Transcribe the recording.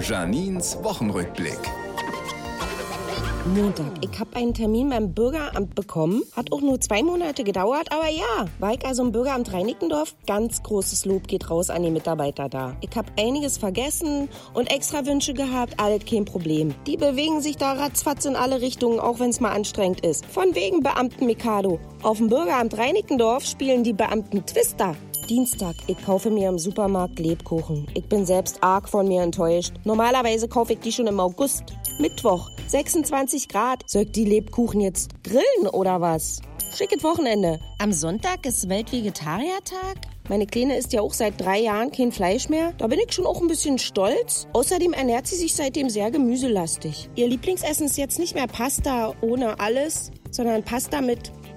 Janins Wochenrückblick. Montag. Ich habe einen Termin beim Bürgeramt bekommen. Hat auch nur zwei Monate gedauert, aber ja. War ich also im Bürgeramt Reinickendorf? Ganz großes Lob geht raus an die Mitarbeiter da. Ich habe einiges vergessen und extra Wünsche gehabt, alles kein Problem. Die bewegen sich da ratzfatz in alle Richtungen, auch wenn es mal anstrengend ist. Von wegen Beamten Mikado. Auf dem Bürgeramt Reinickendorf spielen die Beamten Twister. Dienstag, ich kaufe mir im Supermarkt Lebkuchen. Ich bin selbst arg von mir enttäuscht. Normalerweise kaufe ich die schon im August. Mittwoch, 26 Grad. Soll ich die Lebkuchen jetzt grillen oder was? Schickes Wochenende. Am Sonntag ist Weltvegetariertag. Meine Kleine isst ja auch seit drei Jahren kein Fleisch mehr. Da bin ich schon auch ein bisschen stolz. Außerdem ernährt sie sich seitdem sehr gemüselastig. Ihr Lieblingsessen ist jetzt nicht mehr Pasta ohne alles, sondern Pasta mit